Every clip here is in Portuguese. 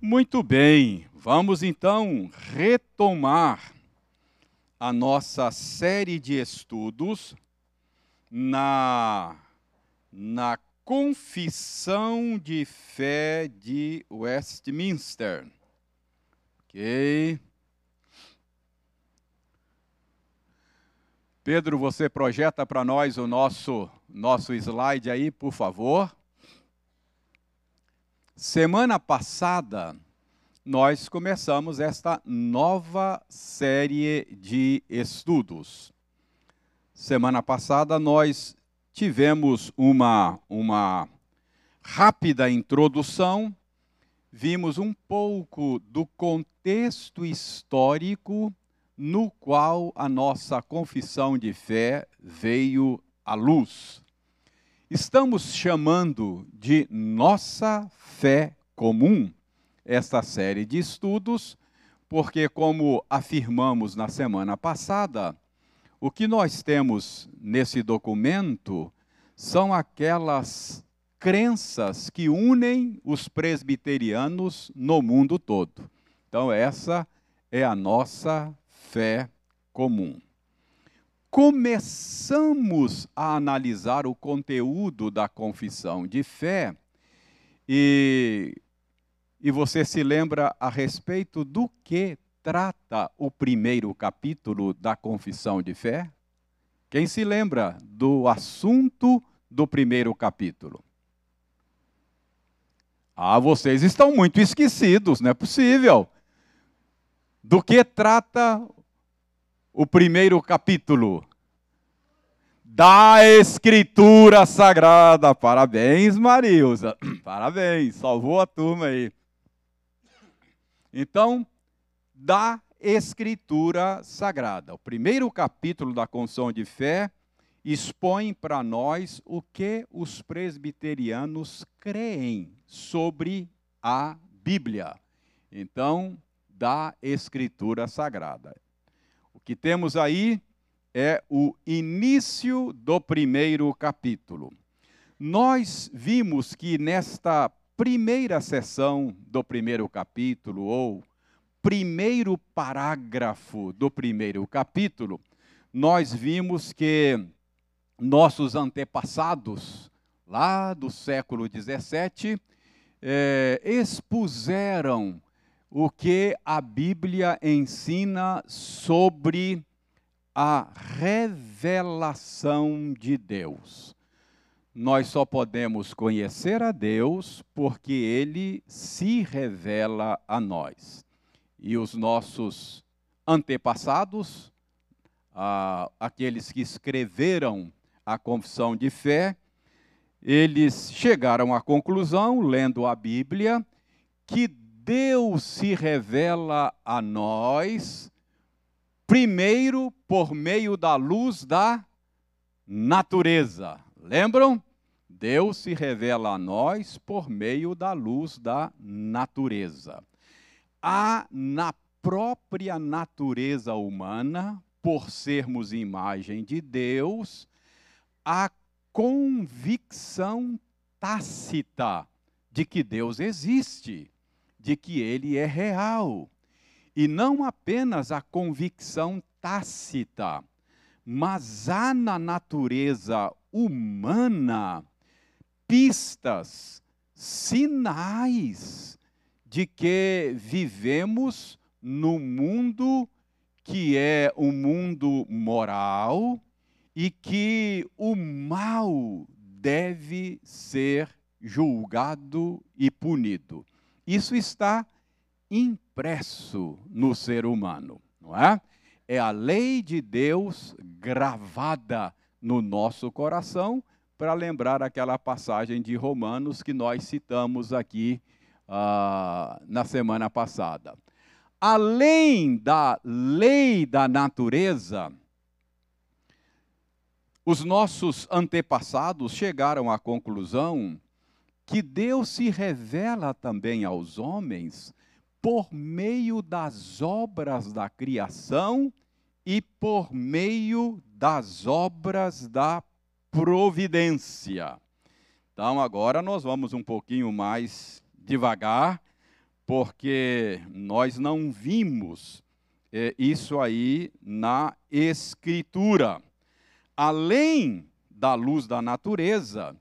Muito bem, vamos então retomar a nossa série de estudos na, na Confissão de Fé de Westminster. Ok? Pedro, você projeta para nós o nosso, nosso slide aí, por favor. Semana passada, nós começamos esta nova série de estudos. Semana passada, nós tivemos uma, uma rápida introdução, vimos um pouco do contexto histórico no qual a nossa confissão de fé veio à luz. Estamos chamando de nossa fé comum esta série de estudos, porque, como afirmamos na semana passada, o que nós temos nesse documento são aquelas crenças que unem os presbiterianos no mundo todo. Então, essa é a nossa fé comum. Começamos a analisar o conteúdo da confissão de fé e, e você se lembra a respeito do que trata o primeiro capítulo da confissão de fé? Quem se lembra do assunto do primeiro capítulo? Ah, vocês estão muito esquecidos, não é possível. Do que trata o primeiro capítulo da Escritura Sagrada. Parabéns, Marilza. Parabéns, salvou a turma aí. Então, da Escritura Sagrada. O primeiro capítulo da Confissão de Fé expõe para nós o que os presbiterianos creem sobre a Bíblia. Então, da Escritura Sagrada. Que temos aí é o início do primeiro capítulo. Nós vimos que nesta primeira sessão do primeiro capítulo, ou primeiro parágrafo do primeiro capítulo, nós vimos que nossos antepassados, lá do século XVII, é, expuseram o que a Bíblia ensina sobre a revelação de Deus. Nós só podemos conhecer a Deus porque ele se revela a nós. E os nossos antepassados, ah, aqueles que escreveram a confissão de fé, eles chegaram à conclusão, lendo a Bíblia, que Deus se revela a nós, primeiro por meio da luz da natureza. Lembram? Deus se revela a nós por meio da luz da natureza. Há na própria natureza humana, por sermos imagem de Deus, a convicção tácita de que Deus existe de que ele é real. E não apenas a convicção tácita, mas há na natureza humana pistas, sinais de que vivemos no mundo que é um mundo moral e que o mal deve ser julgado e punido. Isso está impresso no ser humano, não é? É a lei de Deus gravada no nosso coração, para lembrar aquela passagem de Romanos que nós citamos aqui uh, na semana passada. Além da lei da natureza, os nossos antepassados chegaram à conclusão que Deus se revela também aos homens por meio das obras da criação e por meio das obras da providência. Então, agora nós vamos um pouquinho mais devagar porque nós não vimos é, isso aí na Escritura. Além da luz da natureza,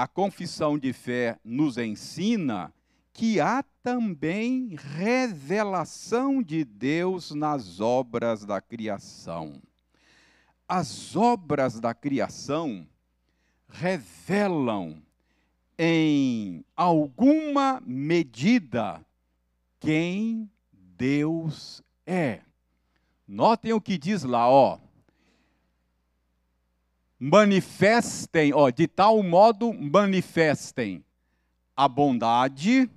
a confissão de fé nos ensina que há também revelação de Deus nas obras da criação. As obras da criação revelam em alguma medida quem Deus é. Notem o que diz lá, ó. Manifestem, ó, de tal modo manifestem a bondade,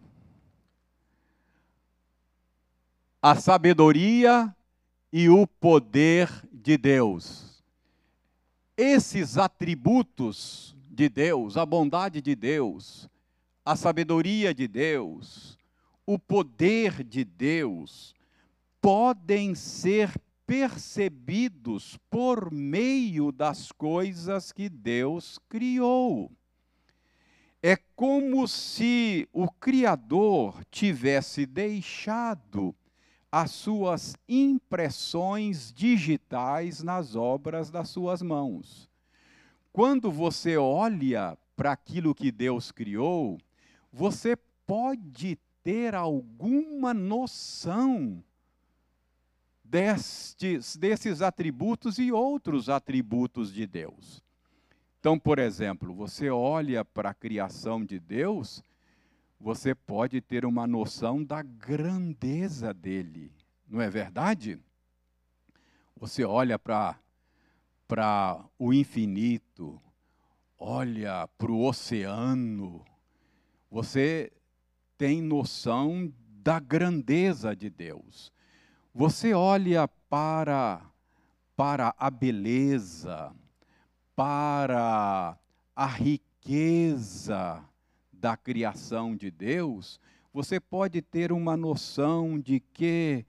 a sabedoria e o poder de Deus. Esses atributos de Deus, a bondade de Deus, a sabedoria de Deus, o poder de Deus, podem ser percebidos por meio das coisas que Deus criou. É como se o Criador tivesse deixado as suas impressões digitais nas obras das suas mãos. Quando você olha para aquilo que Deus criou, você pode ter alguma noção destes, desses atributos e outros atributos de Deus. Então, por exemplo, você olha para a criação de Deus, você pode ter uma noção da grandeza dele, não é verdade? Você olha para o infinito, olha para o oceano, você tem noção da grandeza de Deus. Você olha para, para a beleza, para a riqueza da criação de Deus, você pode ter uma noção de que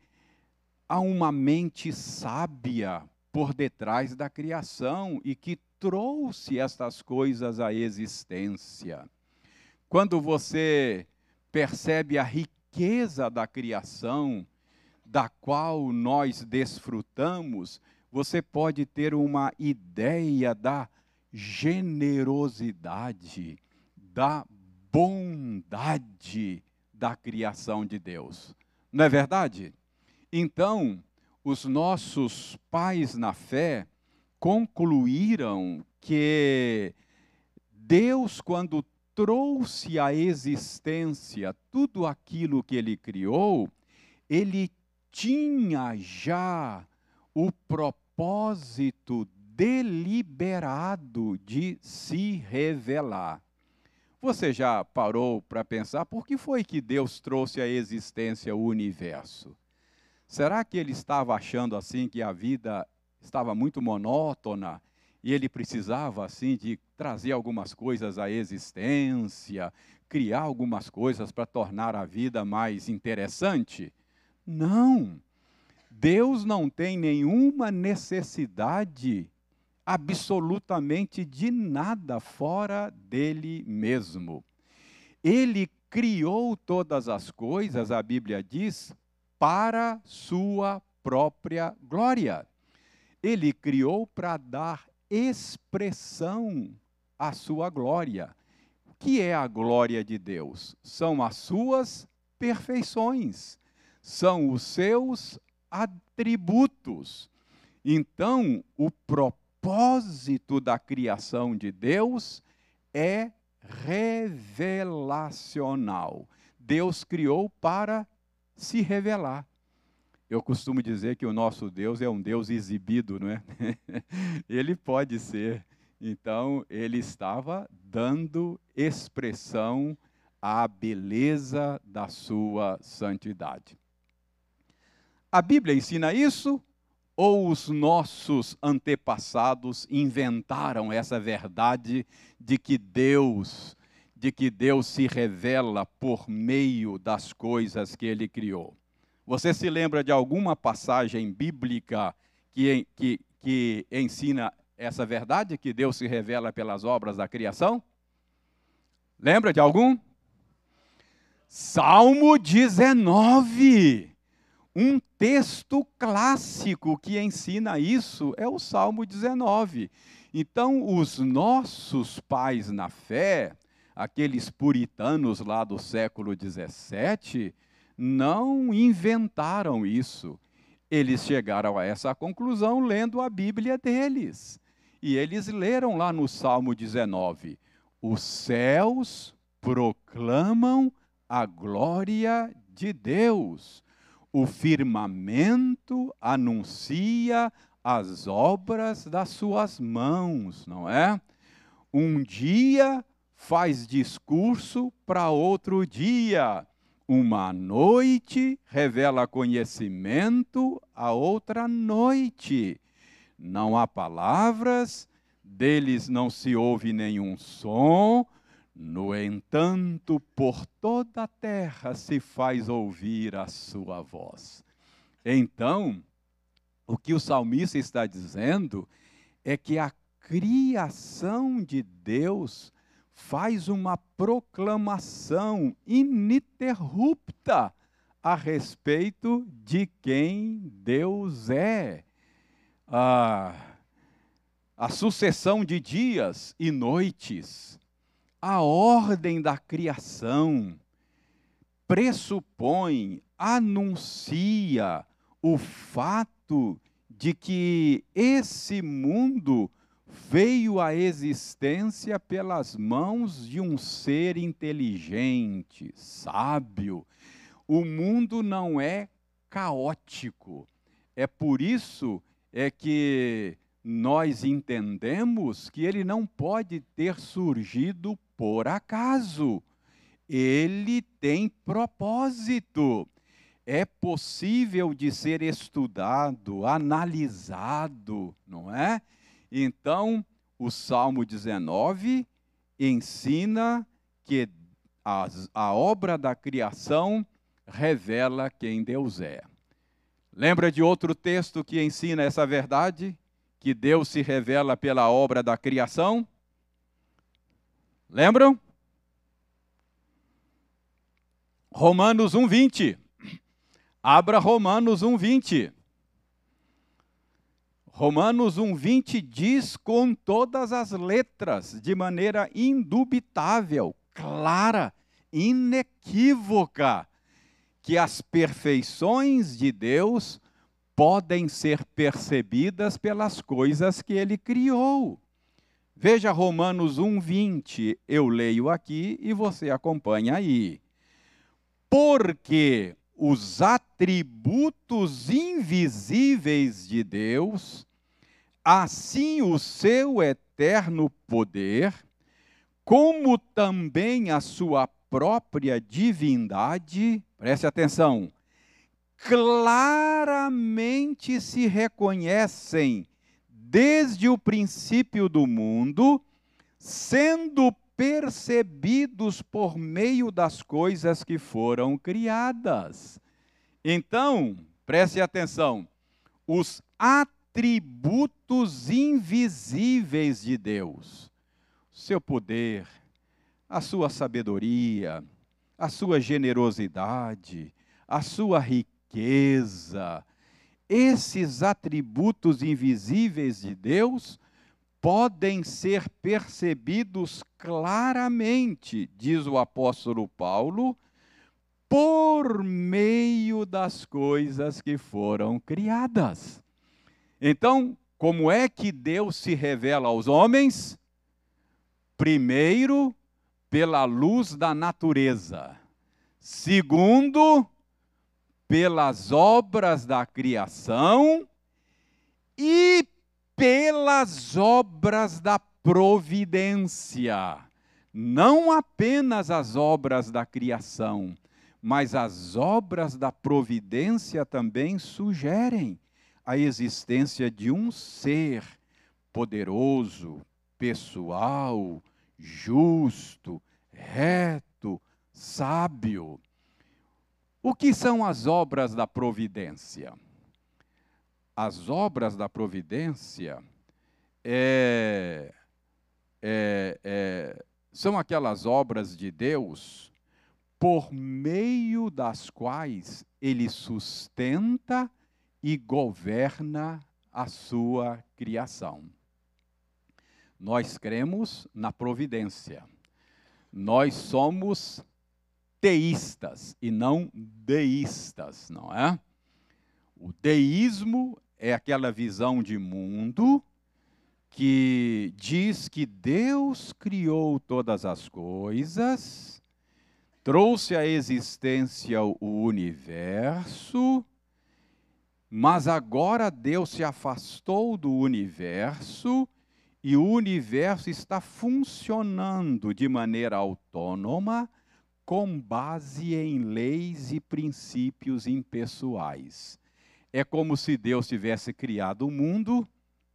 há uma mente sábia por detrás da criação e que trouxe estas coisas à existência. Quando você percebe a riqueza da criação, da qual nós desfrutamos, você pode ter uma ideia da generosidade, da bondade da criação de Deus. Não é verdade? Então, os nossos pais na fé concluíram que Deus, quando trouxe à existência tudo aquilo que ele criou, ele tinha já o propósito deliberado de se revelar. Você já parou para pensar por que foi que Deus trouxe à existência o universo? Será que ele estava achando assim que a vida estava muito monótona e ele precisava assim de trazer algumas coisas à existência, criar algumas coisas para tornar a vida mais interessante? Não. Deus não tem nenhuma necessidade absolutamente de nada fora dele mesmo. Ele criou todas as coisas, a Bíblia diz, para sua própria glória. Ele criou para dar expressão à sua glória. O que é a glória de Deus? São as suas perfeições são os seus atributos. Então, o propósito da criação de Deus é revelacional. Deus criou para se revelar. Eu costumo dizer que o nosso Deus é um Deus exibido, não é? ele pode ser. Então, ele estava dando expressão à beleza da sua santidade. A Bíblia ensina isso ou os nossos antepassados inventaram essa verdade de que Deus, de que Deus se revela por meio das coisas que ele criou? Você se lembra de alguma passagem bíblica que, que, que ensina essa verdade, que Deus se revela pelas obras da criação? Lembra de algum? Salmo 19. Um texto clássico que ensina isso é o Salmo 19. Então, os nossos pais na fé, aqueles puritanos lá do século 17, não inventaram isso. Eles chegaram a essa conclusão lendo a Bíblia deles. E eles leram lá no Salmo 19: Os céus proclamam a glória de Deus, o firmamento anuncia as obras das suas mãos, não é? Um dia faz discurso para outro dia. Uma noite revela conhecimento a outra noite. Não há palavras, deles não se ouve nenhum som, no entanto, por toda a terra se faz ouvir a sua voz. Então, o que o salmista está dizendo é que a criação de Deus faz uma proclamação ininterrupta a respeito de quem Deus é. Ah, a sucessão de dias e noites, a ordem da criação, pressupõe, anuncia o fato de que esse mundo veio à existência pelas mãos de um ser inteligente, sábio. O mundo não é caótico. É por isso é que nós entendemos que ele não pode ter surgido por acaso. Ele tem propósito é possível de ser estudado, analisado, não é? Então, o Salmo 19 ensina que a, a obra da criação revela quem Deus é. Lembra de outro texto que ensina essa verdade? Que Deus se revela pela obra da criação? Lembram? Romanos 1:20. Abra Romanos 1:20. Romanos 1:20 diz com todas as letras, de maneira indubitável, clara, inequívoca, que as perfeições de Deus podem ser percebidas pelas coisas que ele criou. Veja Romanos 1:20, eu leio aqui e você acompanha aí. Porque os atributos invisíveis de Deus, assim o seu eterno poder, como também a sua própria divindade, preste atenção, claramente se reconhecem desde o princípio do mundo, sendo percebidos por meio das coisas que foram criadas. Então, preste atenção, os atributos invisíveis de Deus, seu poder, a sua sabedoria, a sua generosidade, a sua riqueza, esses atributos invisíveis de Deus podem ser percebidos claramente, diz o apóstolo Paulo, por meio das coisas que foram criadas. Então, como é que Deus se revela aos homens? Primeiro, pela luz da natureza. Segundo, pelas obras da criação. E pelas obras da providência. Não apenas as obras da criação, mas as obras da providência também sugerem a existência de um ser poderoso, pessoal, justo, reto, sábio. O que são as obras da providência? as obras da providência é, é, é, são aquelas obras de Deus por meio das quais ele sustenta e governa a sua criação. Nós cremos na providência. Nós somos teístas e não deístas, não é? O deísmo é aquela visão de mundo que diz que Deus criou todas as coisas, trouxe à existência o universo, mas agora Deus se afastou do universo e o universo está funcionando de maneira autônoma com base em leis e princípios impessoais. É como se Deus tivesse criado o mundo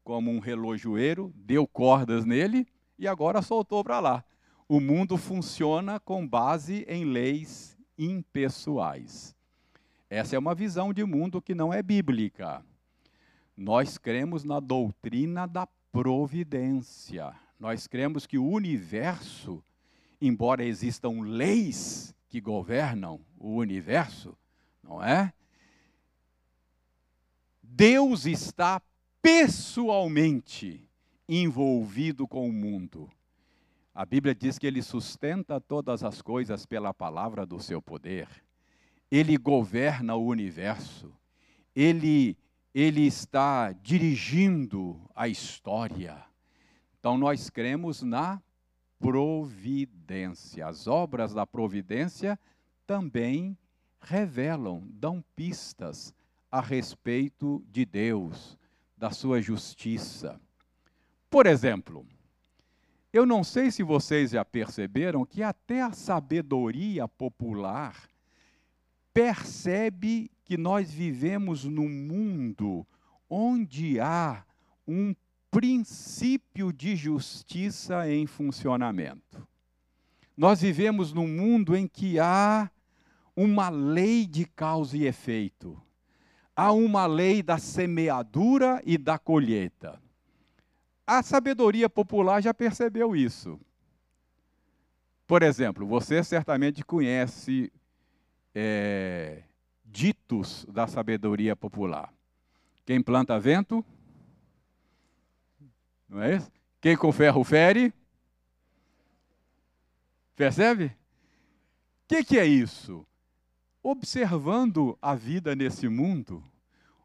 como um relojoeiro, deu cordas nele e agora soltou para lá. O mundo funciona com base em leis impessoais. Essa é uma visão de mundo que não é bíblica. Nós cremos na doutrina da providência. Nós cremos que o universo embora existam leis que governam o universo, não é? Deus está pessoalmente envolvido com o mundo. A Bíblia diz que ele sustenta todas as coisas pela palavra do seu poder. Ele governa o universo. Ele ele está dirigindo a história. Então nós cremos na providência. As obras da providência também revelam, dão pistas a respeito de Deus, da sua justiça. Por exemplo, eu não sei se vocês já perceberam que até a sabedoria popular percebe que nós vivemos num mundo onde há um princípio de justiça em funcionamento. Nós vivemos num mundo em que há uma lei de causa e efeito. Há uma lei da semeadura e da colheita. A sabedoria popular já percebeu isso. Por exemplo, você certamente conhece é, ditos da sabedoria popular. Quem planta vento, não é isso? Quem com ferro fere. Percebe? O que, que é isso? Observando a vida nesse mundo,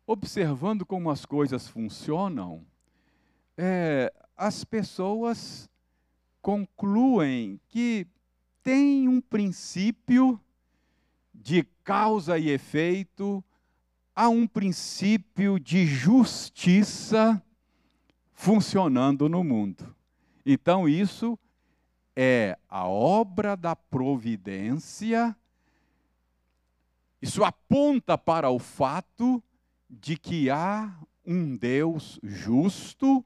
observando como as coisas funcionam, é, as pessoas concluem que tem um princípio de causa e efeito, há um princípio de justiça funcionando no mundo. Então, isso é a obra da providência, isso aponta para o fato de que há um Deus justo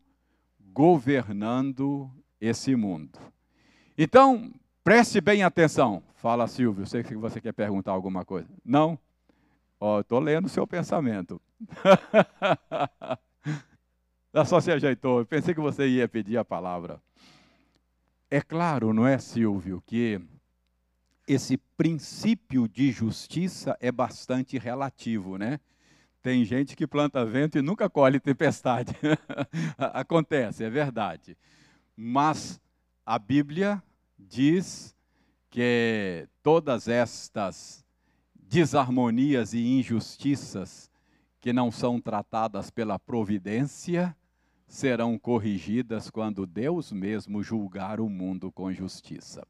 governando esse mundo. Então, preste bem atenção. Fala, Silvio, sei que você quer perguntar alguma coisa. Não? Estou lendo o seu pensamento. só se ajeitou. Eu pensei que você ia pedir a palavra. É claro, não é, Silvio, que esse princípio de justiça é bastante relativo, né? Tem gente que planta vento e nunca colhe tempestade. Acontece, é verdade. Mas a Bíblia diz que todas estas desarmonias e injustiças que não são tratadas pela providência serão corrigidas quando Deus mesmo julgar o mundo com justiça.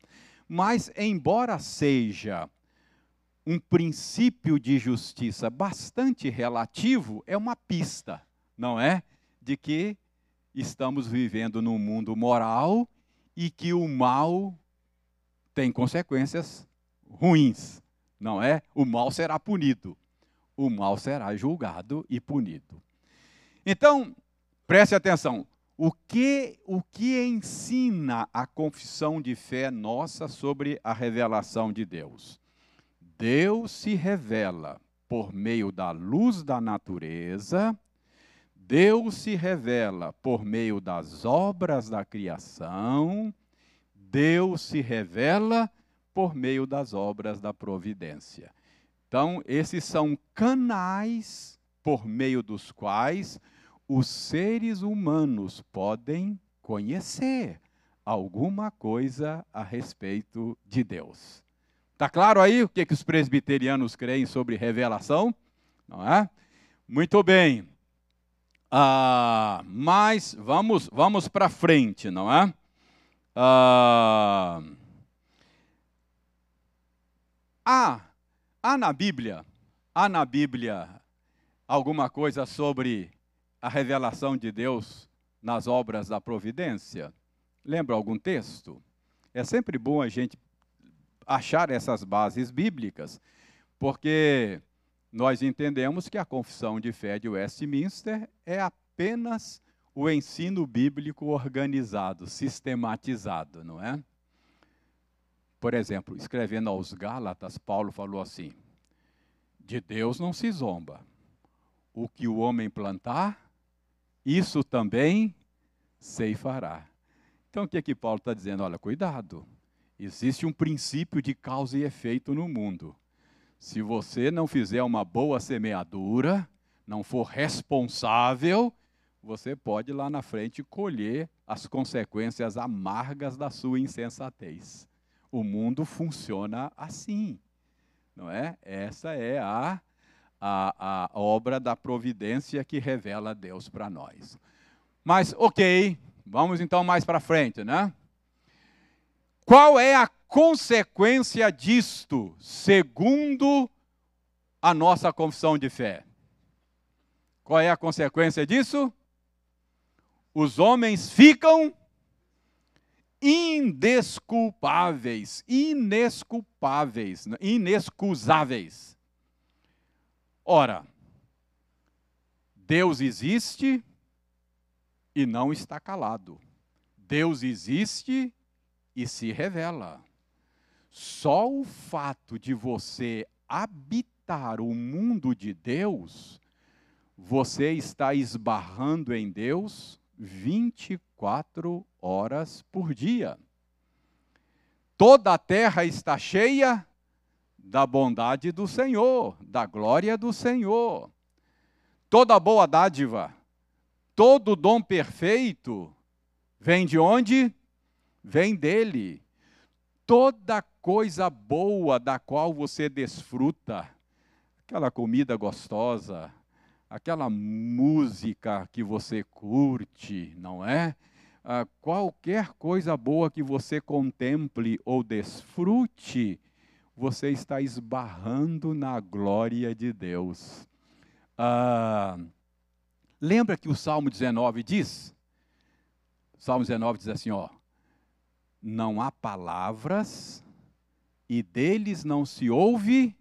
Mas, embora seja um princípio de justiça bastante relativo, é uma pista, não é? De que estamos vivendo num mundo moral e que o mal tem consequências ruins, não é? O mal será punido, o mal será julgado e punido. Então, Preste atenção. O que, o que ensina a confissão de fé nossa sobre a revelação de Deus? Deus se revela por meio da luz da natureza, Deus se revela por meio das obras da criação, Deus se revela por meio das obras da providência. Então, esses são canais por meio dos quais os seres humanos podem conhecer alguma coisa a respeito de Deus. Está claro aí o que, que os presbiterianos creem sobre revelação? Não é? Muito bem. Ah, mas vamos, vamos para frente, não é? Ah, há na Bíblia, há na Bíblia alguma coisa sobre a revelação de Deus nas obras da providência? Lembra algum texto? É sempre bom a gente achar essas bases bíblicas, porque nós entendemos que a confissão de fé de Westminster é apenas o ensino bíblico organizado, sistematizado, não é? Por exemplo, escrevendo aos Gálatas, Paulo falou assim: De Deus não se zomba. O que o homem plantar, isso também ceifará. Então o que é que Paulo está dizendo? Olha, cuidado. Existe um princípio de causa e efeito no mundo. Se você não fizer uma boa semeadura, não for responsável, você pode lá na frente colher as consequências amargas da sua insensatez. O mundo funciona assim, não é? Essa é a, a, a obra da providência que revela Deus para nós. Mas, ok, vamos então mais para frente, né? Qual é a consequência disto, segundo a nossa confissão de fé? Qual é a consequência disso? Os homens ficam indesculpáveis, inesculpáveis, inexcusáveis. Ora, Deus existe e não está calado. Deus existe e se revela. Só o fato de você habitar o mundo de Deus, você está esbarrando em Deus 24 horas por dia. Toda a terra está cheia da bondade do Senhor, da glória do Senhor. Toda boa dádiva, todo dom perfeito vem de onde? vem dele. Toda coisa boa da qual você desfruta, aquela comida gostosa, aquela música que você curte, não é? Qualquer coisa boa que você contemple ou desfrute, você está esbarrando na glória de Deus. Ah, lembra que o Salmo 19 diz? Salmo 19 diz assim: ó, não há palavras e deles não se ouve.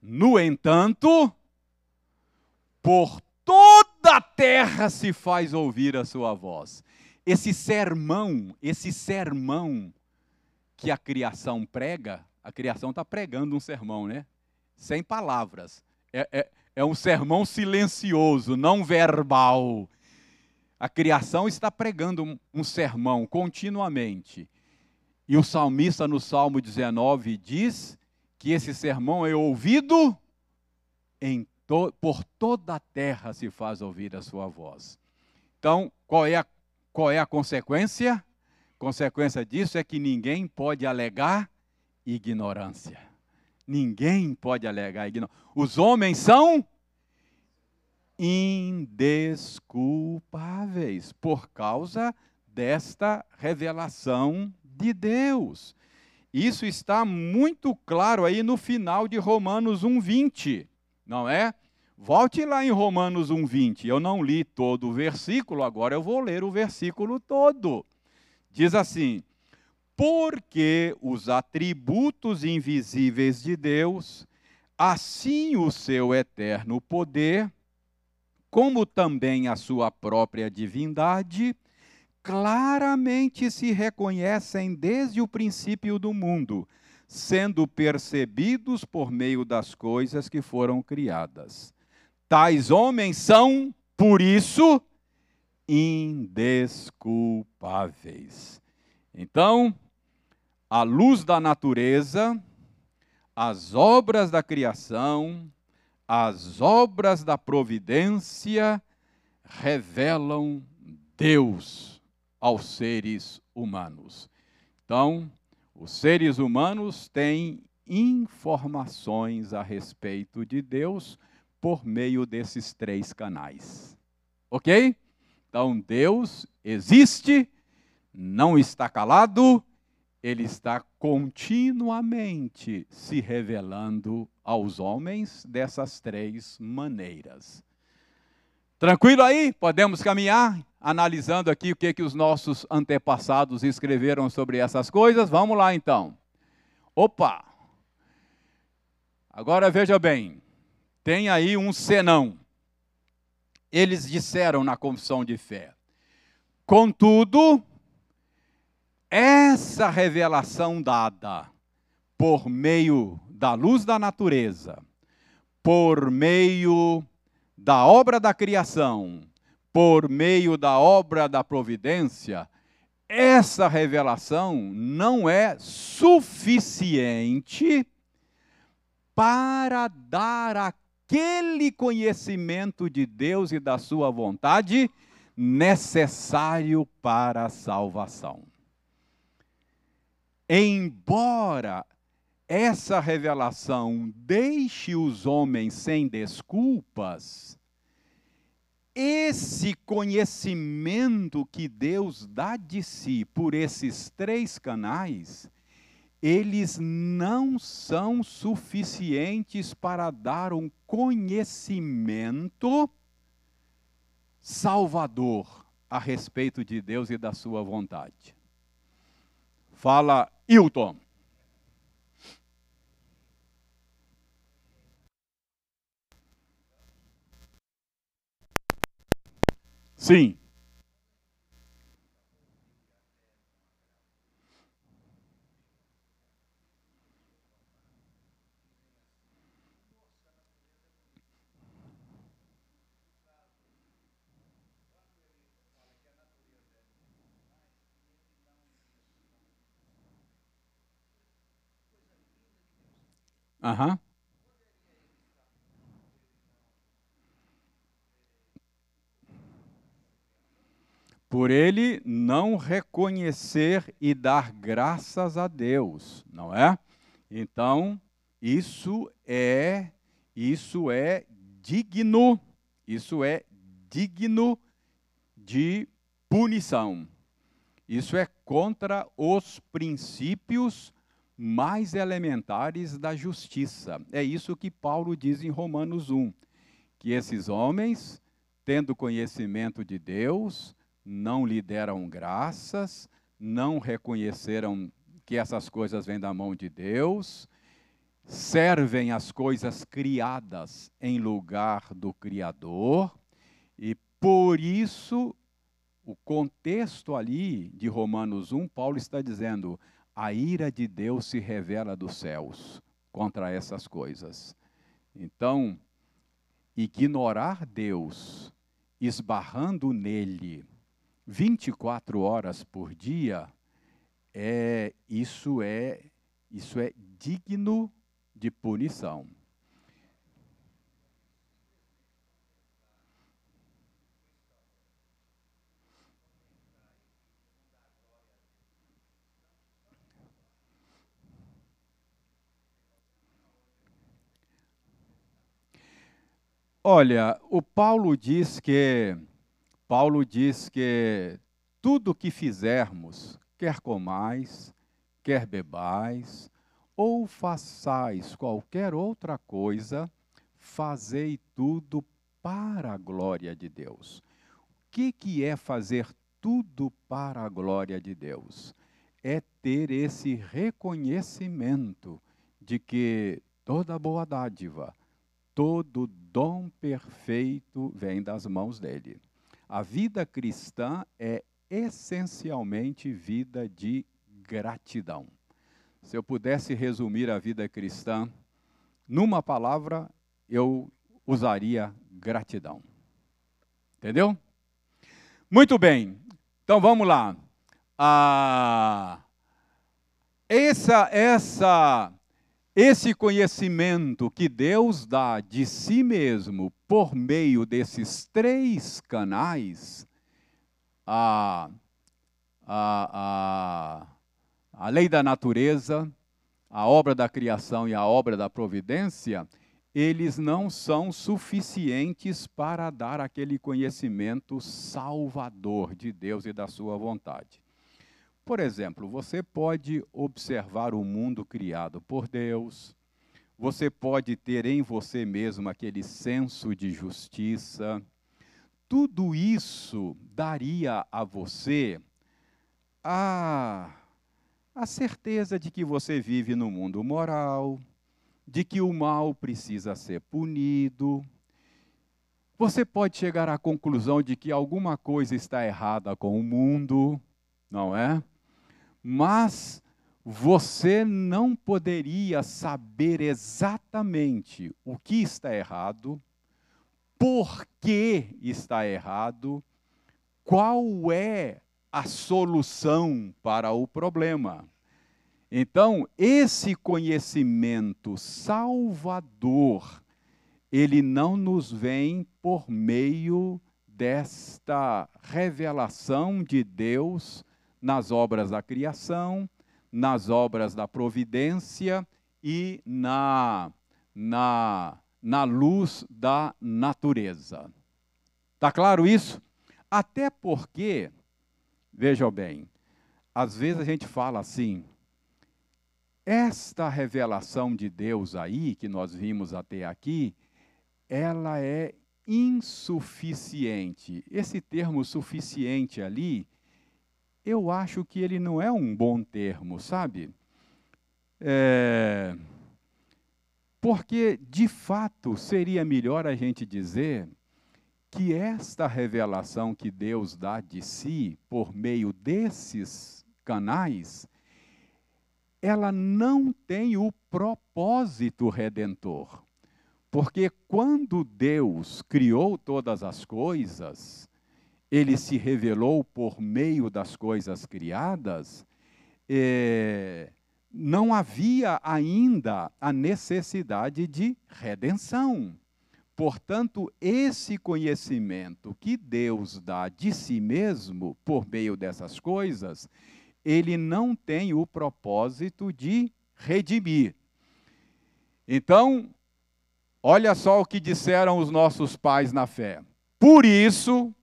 No entanto, por toda a terra se faz ouvir a sua voz. Esse sermão, esse sermão que a criação prega, a criação está pregando um sermão, né? Sem palavras. É, é, é um sermão silencioso, não verbal. A criação está pregando um, um sermão continuamente. E o salmista, no Salmo 19, diz que esse sermão é ouvido to, por toda a terra se faz ouvir a sua voz. Então, qual é a, qual é a consequência? Consequência disso é que ninguém pode alegar ignorância. Ninguém pode alegar ignorância. Os homens são indesculpáveis por causa desta revelação de Deus. Isso está muito claro aí no final de Romanos 1:20, não é? Volte lá em Romanos 1:20. Eu não li todo o versículo, agora eu vou ler o versículo todo. Diz assim: Porque os atributos invisíveis de Deus, assim o seu eterno poder, como também a sua própria divindade, claramente se reconhecem desde o princípio do mundo, sendo percebidos por meio das coisas que foram criadas. Tais homens são, por isso, indesculpáveis. Então, a luz da natureza, as obras da criação, as obras da providência revelam Deus aos seres humanos. Então, os seres humanos têm informações a respeito de Deus por meio desses três canais. Ok? Então, Deus existe, não está calado, ele está continuamente se revelando aos homens dessas três maneiras. Tranquilo aí? Podemos caminhar analisando aqui o que, que os nossos antepassados escreveram sobre essas coisas? Vamos lá então. Opa! Agora veja bem, tem aí um senão. Eles disseram na confissão de fé. Contudo, essa revelação dada por meio da luz da natureza, por meio da obra da criação, por meio da obra da providência, essa revelação não é suficiente para dar aquele conhecimento de Deus e da sua vontade necessário para a salvação. Embora essa revelação deixe os homens sem desculpas, esse conhecimento que Deus dá de si por esses três canais eles não são suficientes para dar um conhecimento salvador a respeito de Deus e da sua vontade. Fala Hilton. Sim. Aham. Por ele não reconhecer e dar graças a Deus, não é? Então, isso é isso é digno, isso é digno de punição. Isso é contra os princípios mais elementares da justiça. É isso que Paulo diz em Romanos 1, que esses homens, tendo conhecimento de Deus, não lhe deram graças, não reconheceram que essas coisas vêm da mão de Deus, servem as coisas criadas em lugar do Criador, e por isso, o contexto ali de Romanos 1, Paulo está dizendo: a ira de Deus se revela dos céus contra essas coisas. Então, ignorar Deus, esbarrando nele 24 horas por dia, é isso é isso é digno de punição. Olha, o Paulo diz que Paulo diz que tudo que fizermos, quer comais, quer bebais, ou façais qualquer outra coisa, fazei tudo para a glória de Deus. O que, que é fazer tudo para a glória de Deus? É ter esse reconhecimento de que toda boa dádiva, todo dom perfeito vem das mãos dele. A vida cristã é essencialmente vida de gratidão. Se eu pudesse resumir a vida cristã numa palavra, eu usaria gratidão. Entendeu? Muito bem. Então vamos lá. A, essa, essa, esse conhecimento que Deus dá de si mesmo por meio desses três canais, a, a, a, a lei da natureza, a obra da criação e a obra da providência, eles não são suficientes para dar aquele conhecimento salvador de Deus e da sua vontade. Por exemplo, você pode observar o mundo criado por Deus, você pode ter em você mesmo aquele senso de justiça. Tudo isso daria a você a a certeza de que você vive no mundo moral, de que o mal precisa ser punido. Você pode chegar à conclusão de que alguma coisa está errada com o mundo, não é? Mas você não poderia saber exatamente o que está errado, por que está errado, qual é a solução para o problema. Então, esse conhecimento salvador, ele não nos vem por meio desta revelação de Deus nas obras da criação, nas obras da providência e na, na, na luz da natureza. Está claro isso? Até porque Vejam bem, às vezes a gente fala assim, esta revelação de Deus aí, que nós vimos até aqui, ela é insuficiente. Esse termo suficiente ali, eu acho que ele não é um bom termo, sabe? É... Porque, de fato, seria melhor a gente dizer que esta revelação que Deus dá de si por meio desses canais, ela não tem o propósito redentor. Porque quando Deus criou todas as coisas, ele se revelou por meio das coisas criadas, é, não havia ainda a necessidade de redenção. Portanto, esse conhecimento que Deus dá de si mesmo por meio dessas coisas, ele não tem o propósito de redimir. Então, olha só o que disseram os nossos pais na fé. Por isso,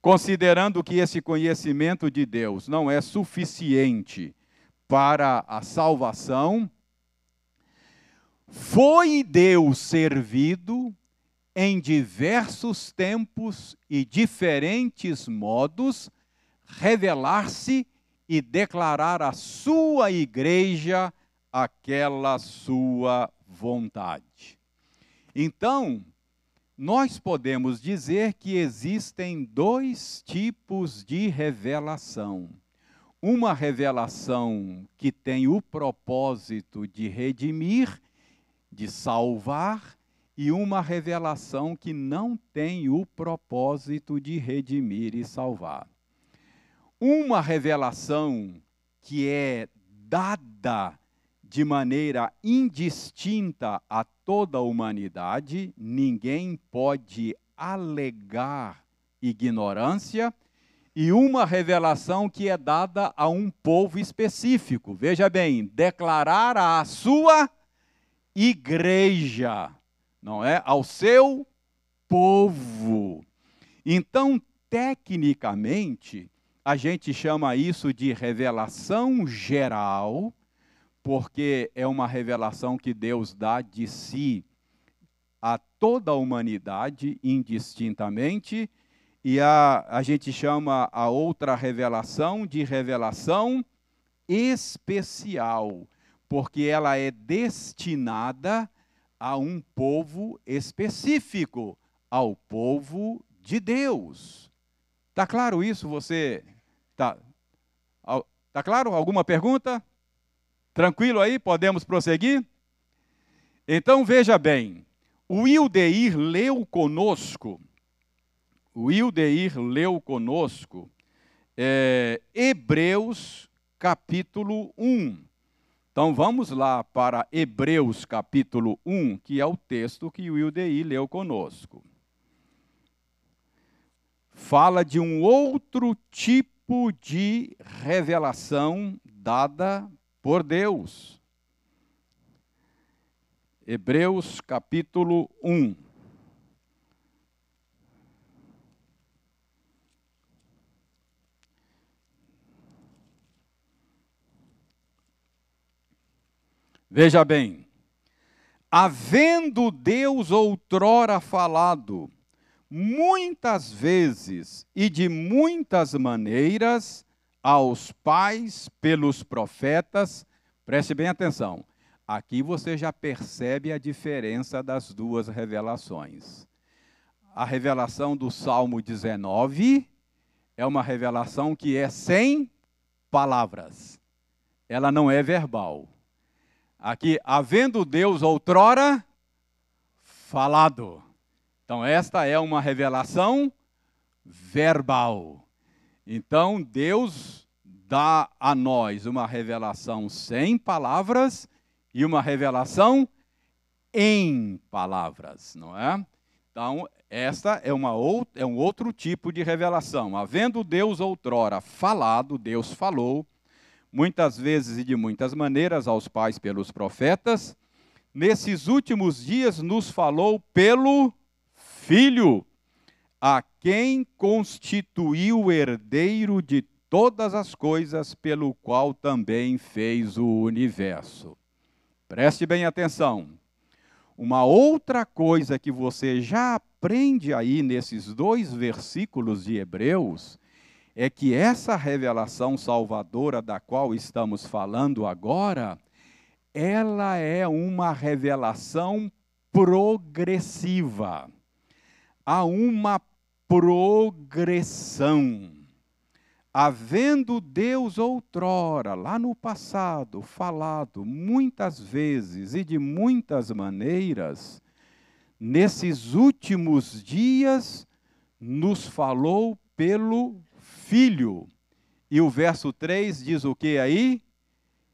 considerando que esse conhecimento de Deus não é suficiente para a salvação, foi Deus servido em diversos tempos e diferentes modos, revelar-se e declarar à sua igreja aquela sua vontade. Então, nós podemos dizer que existem dois tipos de revelação. Uma revelação que tem o propósito de redimir, de salvar, e uma revelação que não tem o propósito de redimir e salvar. Uma revelação que é dada de maneira indistinta a toda a humanidade, ninguém pode alegar ignorância, e uma revelação que é dada a um povo específico. Veja bem, declarar a sua igreja não é? Ao seu povo. Então, tecnicamente, a gente chama isso de revelação geral, porque é uma revelação que Deus dá de si a toda a humanidade indistintamente, e a, a gente chama a outra revelação de revelação especial, porque ela é destinada a um povo específico, ao povo de Deus. Tá claro isso? Você tá tá claro? Alguma pergunta? Tranquilo aí? Podemos prosseguir? Então veja bem, o Ildeir leu conosco, o Ildeir leu conosco é, Hebreus capítulo 1. Então vamos lá para Hebreus capítulo 1, que é o texto que o Wildeí leu conosco. Fala de um outro tipo de revelação dada por Deus. Hebreus capítulo 1. Veja bem, havendo Deus outrora falado, muitas vezes e de muitas maneiras, aos pais pelos profetas, preste bem atenção, aqui você já percebe a diferença das duas revelações. A revelação do Salmo 19 é uma revelação que é sem palavras, ela não é verbal Aqui, havendo Deus outrora falado. Então, esta é uma revelação verbal. Então, Deus dá a nós uma revelação sem palavras e uma revelação em palavras, não é? Então, esta é, uma é um outro tipo de revelação. Havendo Deus outrora falado, Deus falou, muitas vezes e de muitas maneiras aos pais pelos profetas, nesses últimos dias nos falou pelo Filho, a quem constituiu o herdeiro de todas as coisas, pelo qual também fez o universo. Preste bem atenção. Uma outra coisa que você já aprende aí nesses dois versículos de Hebreus é que essa revelação salvadora da qual estamos falando agora, ela é uma revelação progressiva. Há uma progressão. Havendo Deus outrora, lá no passado, falado muitas vezes e de muitas maneiras, nesses últimos dias nos falou pelo filho. E o verso 3 diz o que aí?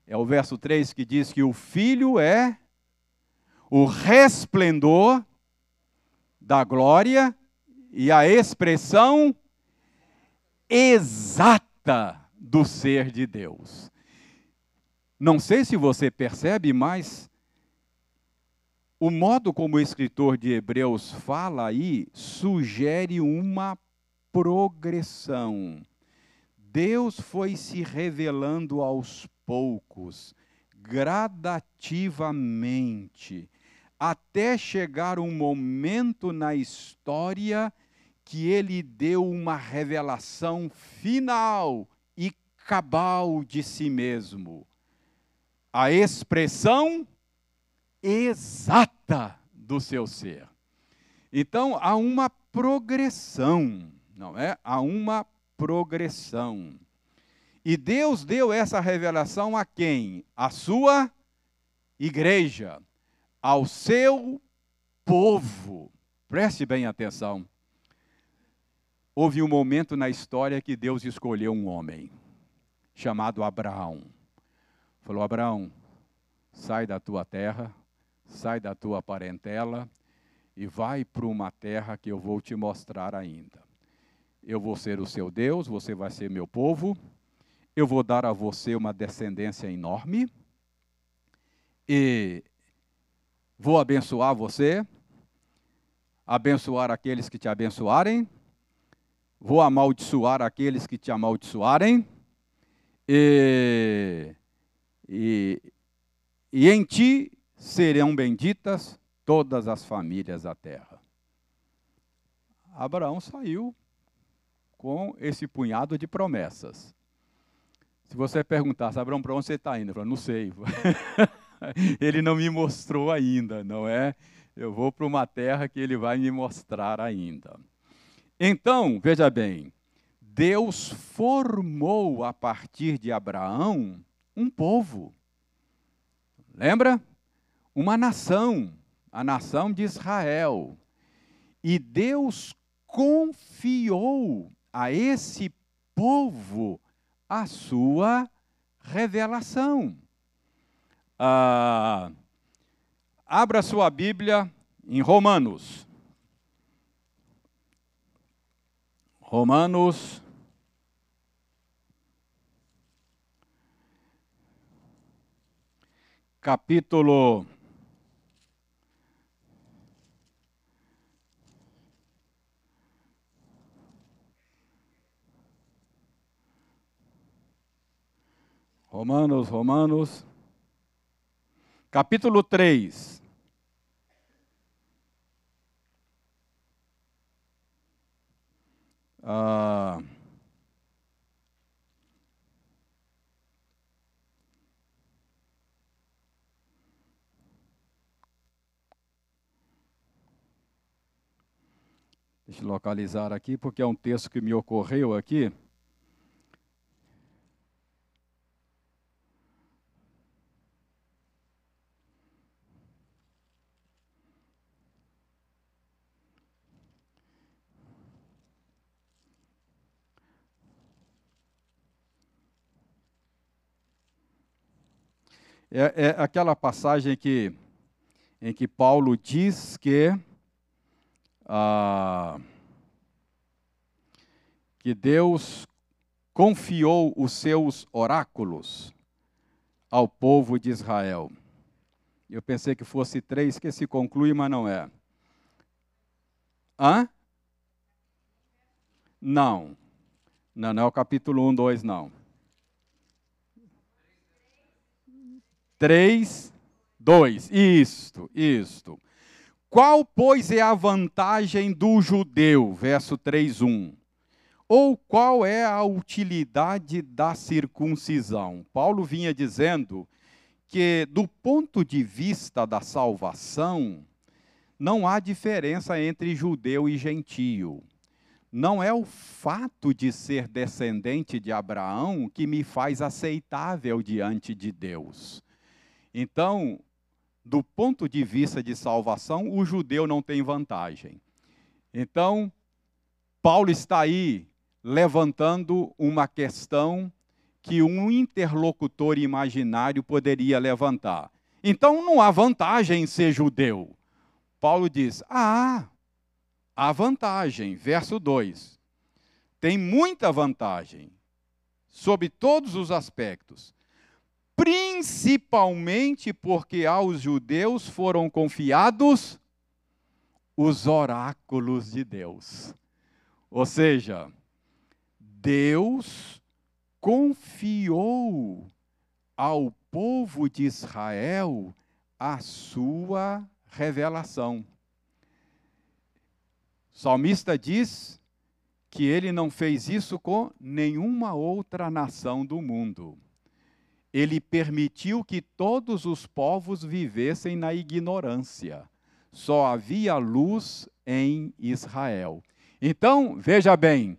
É o verso 3 que diz que o filho é o resplendor da glória e a expressão exata do ser de Deus. Não sei se você percebe, mas o modo como o escritor de Hebreus fala aí sugere uma progressão. Deus foi se revelando aos poucos, gradativamente, até chegar um momento na história que ele deu uma revelação final e cabal de si mesmo. A expressão exata do seu ser. Então, há uma progressão não é? Há uma progressão. E Deus deu essa revelação a quem? A sua igreja, ao seu povo. Preste bem atenção. Houve um momento na história que Deus escolheu um homem, chamado Abraão. Falou: Abraão, sai da tua terra, sai da tua parentela e vai para uma terra que eu vou te mostrar ainda. Eu vou ser o seu Deus, você vai ser meu povo. Eu vou dar a você uma descendência enorme. E vou abençoar você, abençoar aqueles que te abençoarem, vou amaldiçoar aqueles que te amaldiçoarem, e, e, e em ti serão benditas todas as famílias da terra. Abraão saiu com esse punhado de promessas. Se você perguntar, Abraão, para onde você está indo? Eu falo, não sei. ele não me mostrou ainda, não é? Eu vou para uma terra que ele vai me mostrar ainda. Então, veja bem, Deus formou a partir de Abraão um povo. Lembra? Uma nação, a nação de Israel. E Deus confiou a esse povo a sua revelação. Ah, abra sua Bíblia em Romanos. Romanos. Capítulo Romanos, Romanos, capítulo 3. Ah, deixa eu localizar aqui, porque é um texto que me ocorreu aqui. É, é aquela passagem que, em que Paulo diz que, ah, que Deus confiou os seus oráculos ao povo de Israel. Eu pensei que fosse três que se conclui, mas não é. Hã? Não. Não, não é o capítulo 1, 2, não. 3, 2. Isto, isto. Qual, pois, é a vantagem do judeu? Verso 3, 1. Ou qual é a utilidade da circuncisão? Paulo vinha dizendo que, do ponto de vista da salvação, não há diferença entre judeu e gentio. Não é o fato de ser descendente de Abraão que me faz aceitável diante de Deus. Então, do ponto de vista de salvação, o judeu não tem vantagem. Então, Paulo está aí levantando uma questão que um interlocutor imaginário poderia levantar. Então não há vantagem em ser judeu. Paulo diz: Ah, há vantagem. Verso 2. Tem muita vantagem, sob todos os aspectos principalmente porque aos judeus foram confiados os oráculos de Deus. Ou seja, Deus confiou ao povo de Israel a sua revelação. O salmista diz que ele não fez isso com nenhuma outra nação do mundo ele permitiu que todos os povos vivessem na ignorância. Só havia luz em Israel. Então, veja bem,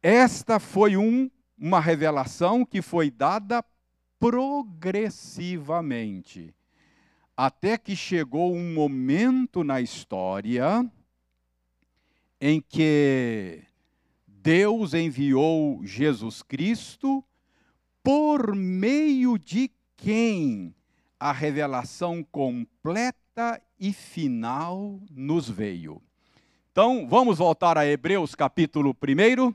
esta foi um, uma revelação que foi dada progressivamente, até que chegou um momento na história em que Deus enviou Jesus Cristo por meio de quem a revelação completa e final nos veio. Então, vamos voltar a Hebreus capítulo 1.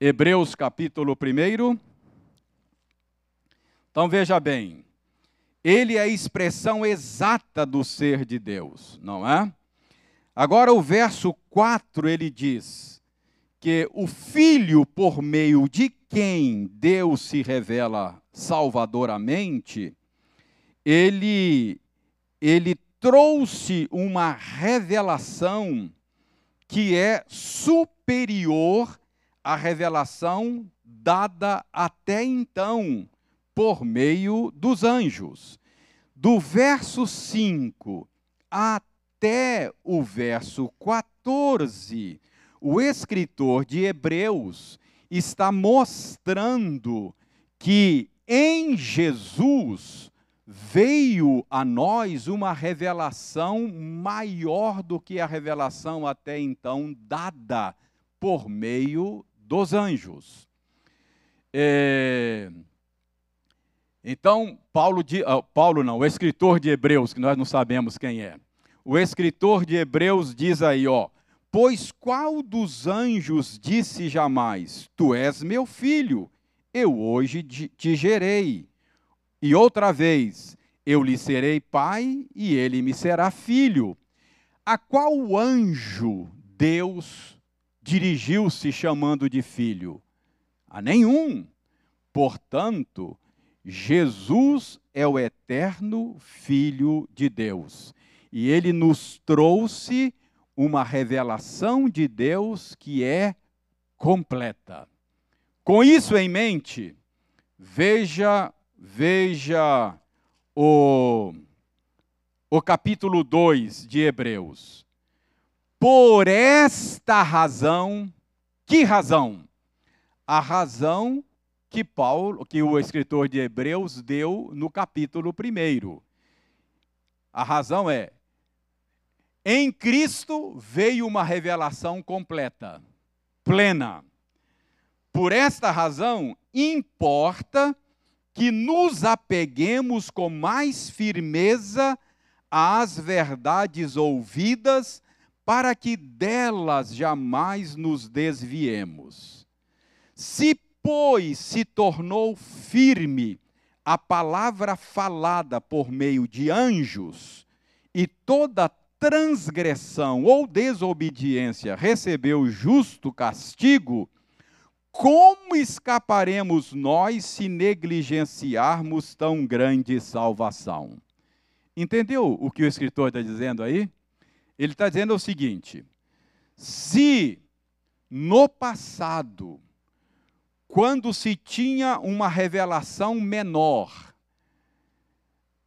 Hebreus capítulo 1. Então veja bem, ele é a expressão exata do ser de Deus, não é? Agora o verso 4 ele diz que o Filho, por meio de quem Deus se revela salvadoramente, ele, ele trouxe uma revelação que é superior à revelação dada até então por meio dos anjos. Do verso 5 até o verso 14, o escritor de Hebreus está mostrando que em Jesus veio a nós uma revelação maior do que a revelação até então dada por meio dos anjos. É, Então, Paulo, uh, Paulo não, o escritor de Hebreus, que nós não sabemos quem é. O escritor de Hebreus diz aí, ó, pois qual dos anjos disse jamais: Tu és meu filho, eu hoje te gerei. E outra vez, eu lhe serei pai e ele me será filho. A qual anjo Deus dirigiu-se chamando de filho? A nenhum. Portanto, Jesus é o eterno Filho de Deus. E ele nos trouxe uma revelação de Deus que é completa. Com isso em mente, veja, veja o, o capítulo 2 de Hebreus. Por esta razão, que razão? A razão que Paulo, que o escritor de Hebreus deu no capítulo 1. A razão é em Cristo veio uma revelação completa, plena. Por esta razão, importa que nos apeguemos com mais firmeza às verdades ouvidas, para que delas jamais nos desviemos. Se pois se tornou firme a palavra falada por meio de anjos, e toda transgressão ou desobediência recebeu justo castigo, como escaparemos nós se negligenciarmos tão grande salvação? Entendeu o que o escritor está dizendo aí? Ele está dizendo o seguinte: se no passado quando se tinha uma revelação menor,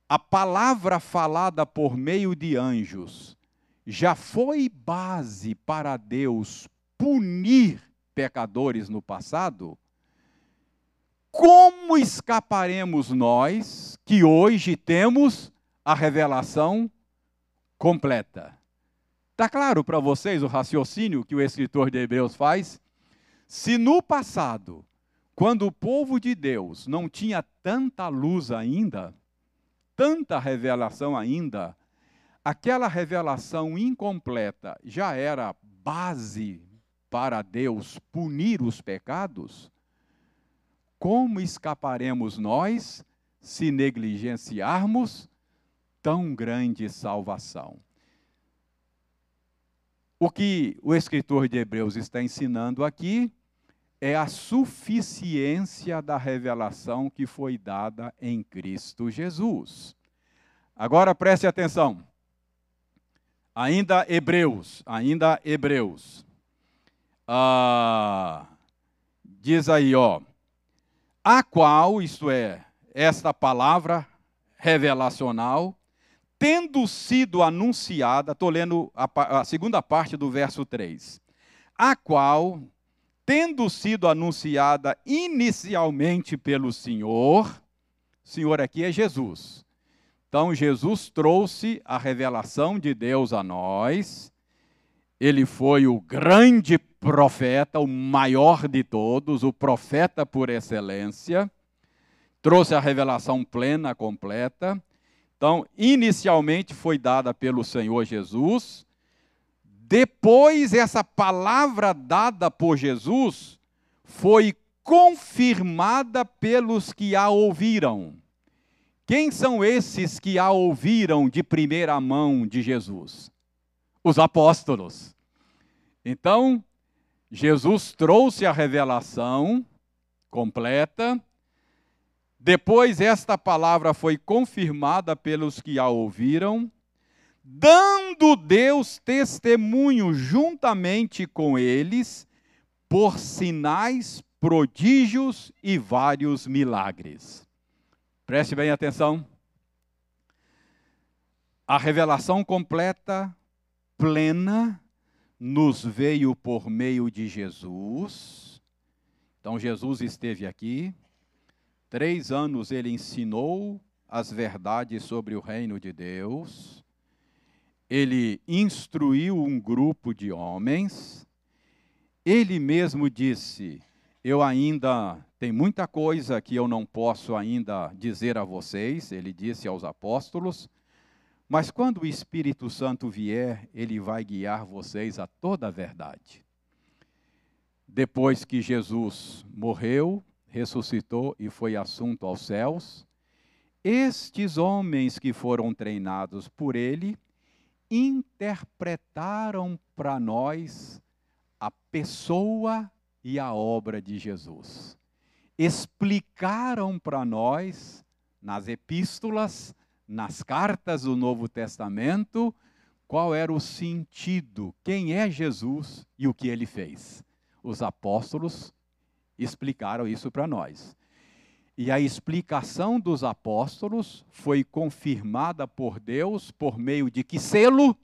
a palavra falada por meio de anjos já foi base para Deus punir pecadores no passado, como escaparemos nós que hoje temos a revelação completa? Está claro para vocês o raciocínio que o escritor de Hebreus faz? Se no passado quando o povo de Deus não tinha tanta luz ainda, tanta revelação ainda, aquela revelação incompleta já era base para Deus punir os pecados, como escaparemos nós se negligenciarmos tão grande salvação? O que o escritor de Hebreus está ensinando aqui é a suficiência da revelação que foi dada em Cristo Jesus. Agora preste atenção. Ainda Hebreus, ainda Hebreus. Ah, diz aí, ó. A qual, isto é, esta palavra revelacional, tendo sido anunciada, estou lendo a, a segunda parte do verso 3. A qual, tendo sido anunciada inicialmente pelo Senhor, Senhor aqui é Jesus. Então, Jesus trouxe a revelação de Deus a nós, ele foi o grande profeta, o maior de todos, o profeta por excelência, trouxe a revelação plena, completa. Então, inicialmente foi dada pelo Senhor Jesus, depois, essa palavra dada por Jesus foi confirmada pelos que a ouviram. Quem são esses que a ouviram de primeira mão de Jesus? Os apóstolos. Então, Jesus trouxe a revelação completa. Depois, esta palavra foi confirmada pelos que a ouviram dando Deus testemunho juntamente com eles por sinais, prodígios e vários milagres. Preste bem atenção. A revelação completa, plena, nos veio por meio de Jesus. Então, Jesus esteve aqui. Três anos ele ensinou as verdades sobre o reino de Deus ele instruiu um grupo de homens, ele mesmo disse: Eu ainda Tem muita coisa que eu não posso ainda dizer a vocês, ele disse aos apóstolos, mas quando o Espírito Santo vier, ele vai guiar vocês a toda a verdade. Depois que Jesus morreu, ressuscitou e foi assunto aos céus, estes homens que foram treinados por ele interpretaram para nós a pessoa e a obra de Jesus. Explicaram para nós, nas epístolas, nas cartas do Novo Testamento, qual era o sentido, quem é Jesus e o que ele fez. Os apóstolos explicaram isso para nós. E a explicação dos apóstolos foi confirmada por Deus por meio de que selo?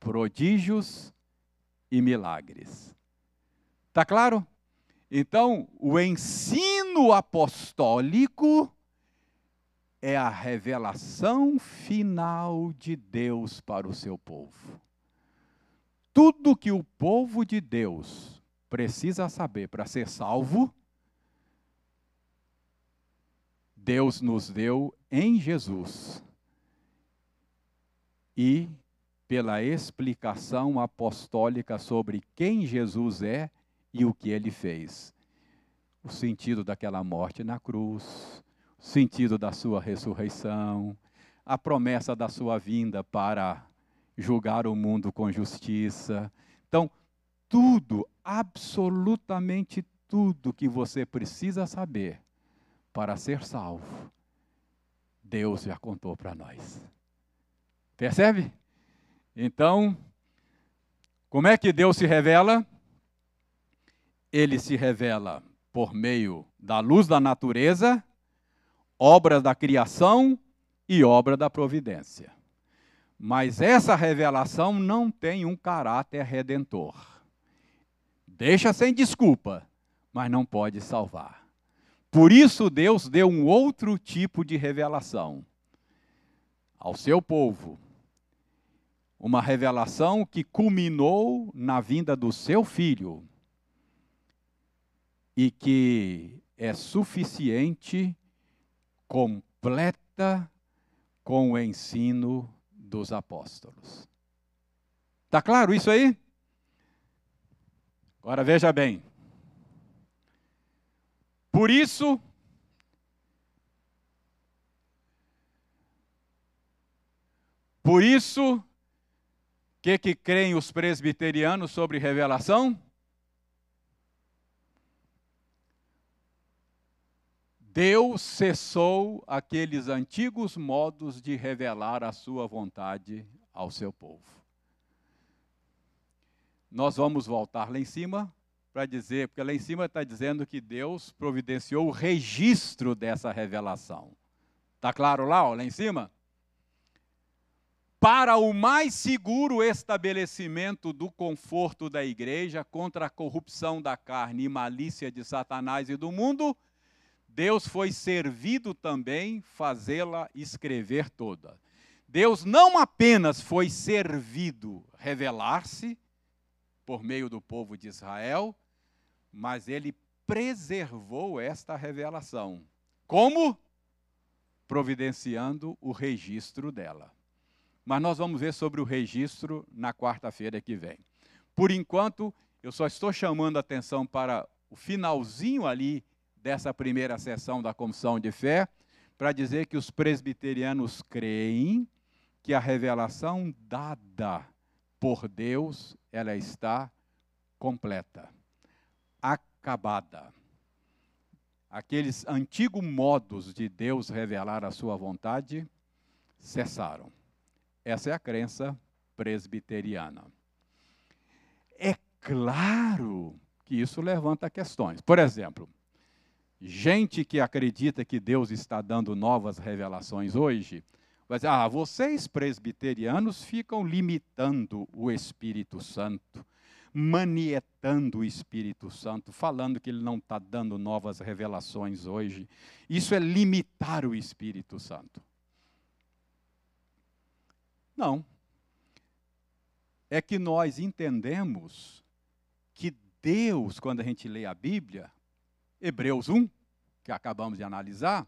Prodígios e milagres. Tá claro? Então, o ensino apostólico é a revelação final de Deus para o seu povo. Tudo que o povo de Deus precisa saber para ser salvo, Deus nos deu em Jesus. E pela explicação apostólica sobre quem Jesus é e o que ele fez. O sentido daquela morte na cruz, o sentido da sua ressurreição, a promessa da sua vinda para julgar o mundo com justiça. Então, tudo, absolutamente tudo que você precisa saber para ser salvo, Deus já contou para nós. Percebe? Então, como é que Deus se revela? Ele se revela por meio da luz da natureza, obra da criação e obra da providência. Mas essa revelação não tem um caráter redentor. Deixa sem desculpa, mas não pode salvar. Por isso, Deus deu um outro tipo de revelação ao seu povo. Uma revelação que culminou na vinda do seu filho e que é suficiente, completa com o ensino dos apóstolos. Está claro isso aí? Agora veja bem. Por isso, por isso, que que creem os presbiterianos sobre revelação? Deus cessou aqueles antigos modos de revelar a sua vontade ao seu povo nós vamos voltar lá em cima para dizer, porque lá em cima está dizendo que Deus providenciou o registro dessa revelação. Está claro lá, ó, lá em cima? Para o mais seguro estabelecimento do conforto da igreja contra a corrupção da carne e malícia de Satanás e do mundo, Deus foi servido também fazê-la escrever toda. Deus não apenas foi servido revelar-se, por meio do povo de Israel, mas ele preservou esta revelação. Como? Providenciando o registro dela. Mas nós vamos ver sobre o registro na quarta-feira que vem. Por enquanto, eu só estou chamando a atenção para o finalzinho ali dessa primeira sessão da Comissão de Fé, para dizer que os presbiterianos creem que a revelação dada por Deus, ela está completa, acabada. Aqueles antigos modos de Deus revelar a sua vontade cessaram. Essa é a crença presbiteriana. É claro que isso levanta questões. Por exemplo, gente que acredita que Deus está dando novas revelações hoje, Vai dizer, ah, vocês presbiterianos ficam limitando o Espírito Santo, manietando o Espírito Santo, falando que ele não está dando novas revelações hoje. Isso é limitar o Espírito Santo. Não. É que nós entendemos que Deus, quando a gente lê a Bíblia, Hebreus 1, que acabamos de analisar,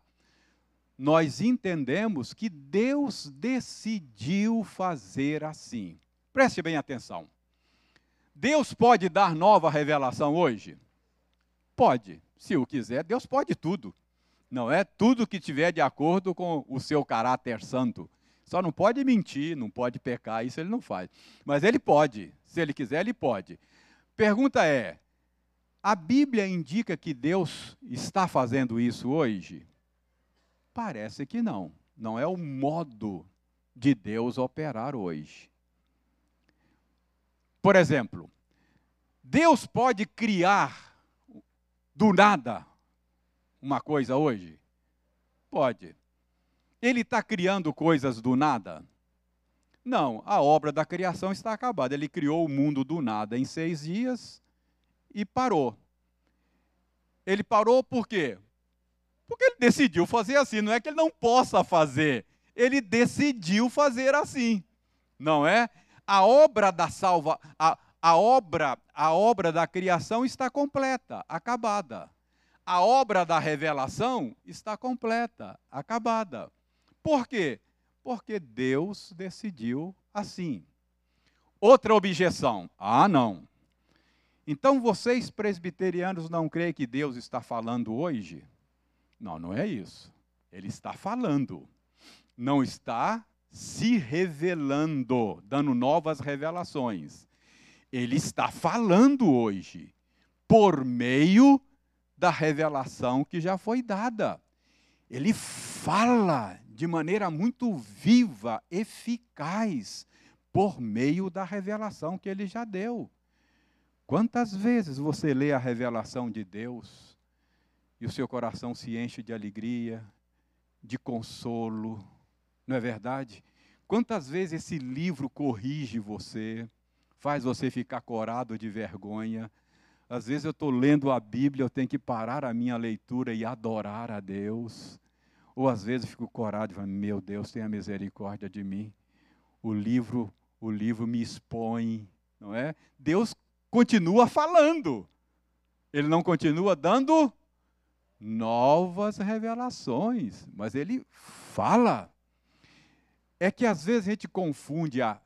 nós entendemos que Deus decidiu fazer assim. Preste bem atenção. Deus pode dar nova revelação hoje? Pode. Se o quiser, Deus pode tudo. Não é tudo que tiver de acordo com o seu caráter santo. Só não pode mentir, não pode pecar, isso ele não faz. Mas ele pode. Se ele quiser, ele pode. Pergunta é: a Bíblia indica que Deus está fazendo isso hoje? Parece que não. Não é o modo de Deus operar hoje. Por exemplo, Deus pode criar do nada uma coisa hoje? Pode. Ele está criando coisas do nada? Não, a obra da criação está acabada. Ele criou o mundo do nada em seis dias e parou. Ele parou por quê? Porque ele decidiu fazer assim, não é que ele não possa fazer, ele decidiu fazer assim. Não é? A obra da salva, a, a obra, a obra da criação está completa, acabada. A obra da revelação está completa, acabada. Por quê? Porque Deus decidiu assim. Outra objeção: ah, não. Então vocês presbiterianos não creem que Deus está falando hoje? Não, não é isso. Ele está falando. Não está se revelando, dando novas revelações. Ele está falando hoje, por meio da revelação que já foi dada. Ele fala de maneira muito viva, eficaz, por meio da revelação que ele já deu. Quantas vezes você lê a revelação de Deus e o seu coração se enche de alegria, de consolo, não é verdade? Quantas vezes esse livro corrige você, faz você ficar corado de vergonha? Às vezes eu estou lendo a Bíblia, eu tenho que parar a minha leitura e adorar a Deus. Ou às vezes eu fico corado e falo, meu Deus, tenha misericórdia de mim. O livro, o livro me expõe, não é? Deus continua falando. Ele não continua dando novas revelações, mas ele fala. É que às vezes a gente confunde a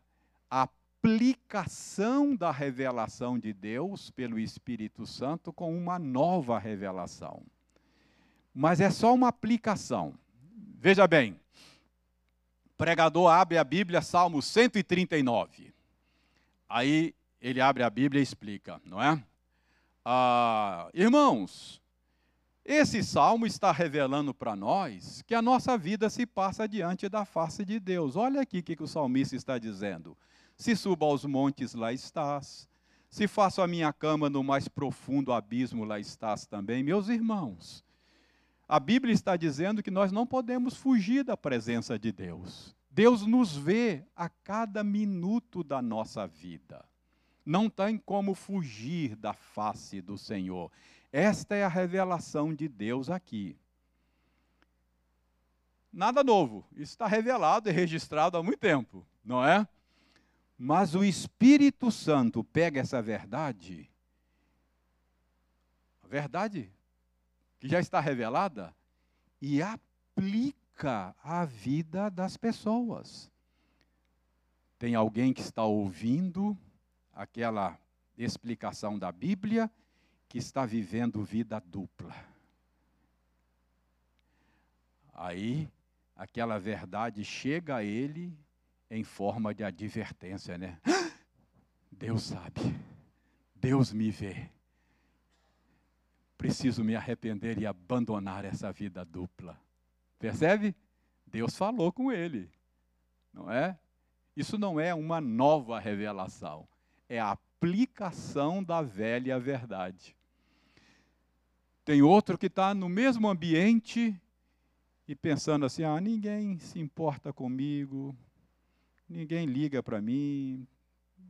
aplicação da revelação de Deus pelo Espírito Santo com uma nova revelação. Mas é só uma aplicação. Veja bem, o pregador abre a Bíblia, Salmo 139. Aí ele abre a Bíblia e explica, não é? Ah, irmãos, esse salmo está revelando para nós que a nossa vida se passa diante da face de Deus. Olha aqui o que, o salmista está dizendo. Se subo aos montes, lá estás. Se faço a minha cama no mais profundo abismo, lá estás também. Meus irmãos, a Bíblia está dizendo que nós não podemos fugir da presença de Deus. Deus nos vê a cada minuto da nossa vida. Não tem como fugir da face do Senhor. Esta é a revelação de Deus aqui. Nada novo, isso está revelado e registrado há muito tempo, não é? Mas o Espírito Santo pega essa verdade, a verdade que já está revelada, e aplica à vida das pessoas. Tem alguém que está ouvindo aquela explicação da Bíblia que está vivendo vida dupla. Aí, aquela verdade chega a ele em forma de advertência, né? Deus sabe, Deus me vê. Preciso me arrepender e abandonar essa vida dupla. Percebe? Deus falou com ele, não é? Isso não é uma nova revelação, é a aplicação da velha verdade. Tem outro que está no mesmo ambiente e pensando assim: ah, ninguém se importa comigo, ninguém liga para mim,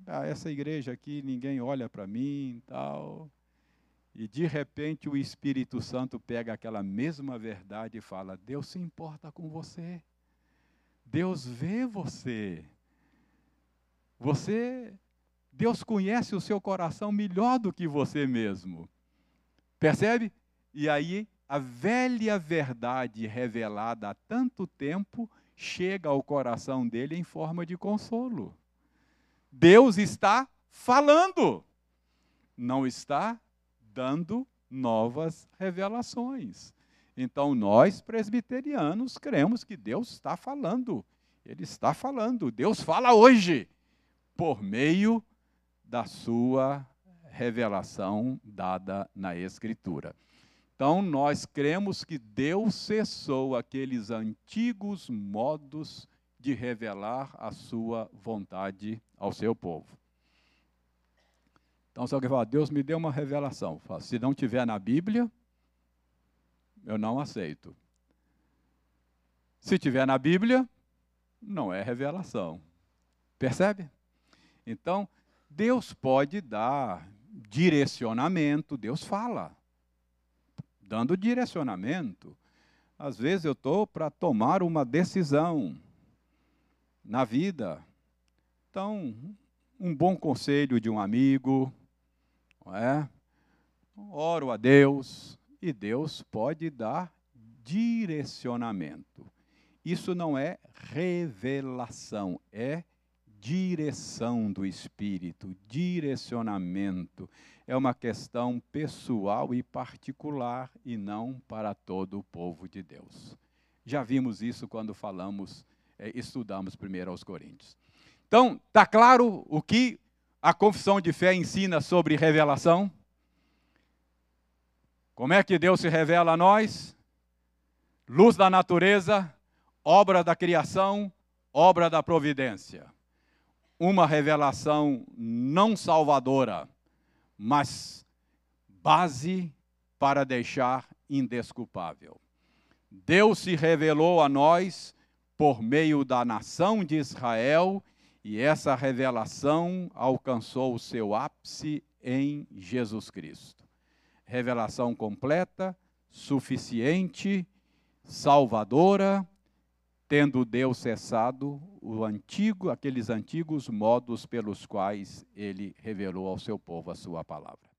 ah, essa igreja aqui ninguém olha para mim, tal. E de repente o Espírito Santo pega aquela mesma verdade e fala: Deus se importa com você. Deus vê você. Você, Deus conhece o seu coração melhor do que você mesmo. Percebe? E aí, a velha verdade revelada há tanto tempo chega ao coração dele em forma de consolo. Deus está falando, não está dando novas revelações. Então, nós presbiterianos cremos que Deus está falando. Ele está falando. Deus fala hoje, por meio da sua revelação dada na Escritura. Então, nós cremos que Deus cessou aqueles antigos modos de revelar a sua vontade ao seu povo. Então, se alguém falar, Deus me deu uma revelação, se não tiver na Bíblia, eu não aceito. Se tiver na Bíblia, não é revelação. Percebe? Então, Deus pode dar direcionamento, Deus fala dando direcionamento. Às vezes eu estou para tomar uma decisão na vida. Então, um bom conselho de um amigo, é? Oro a Deus e Deus pode dar direcionamento. Isso não é revelação, é direção do Espírito, direcionamento. É uma questão pessoal e particular e não para todo o povo de Deus. Já vimos isso quando falamos, é, estudamos primeiro aos Coríntios. Então, está claro o que a confissão de fé ensina sobre revelação? Como é que Deus se revela a nós? Luz da natureza, obra da criação, obra da providência uma revelação não salvadora, mas base para deixar indesculpável. Deus se revelou a nós por meio da nação de Israel e essa revelação alcançou o seu ápice em Jesus Cristo. Revelação completa, suficiente, salvadora, tendo Deus cessado o antigo, aqueles antigos modos pelos quais ele revelou ao seu povo a sua palavra.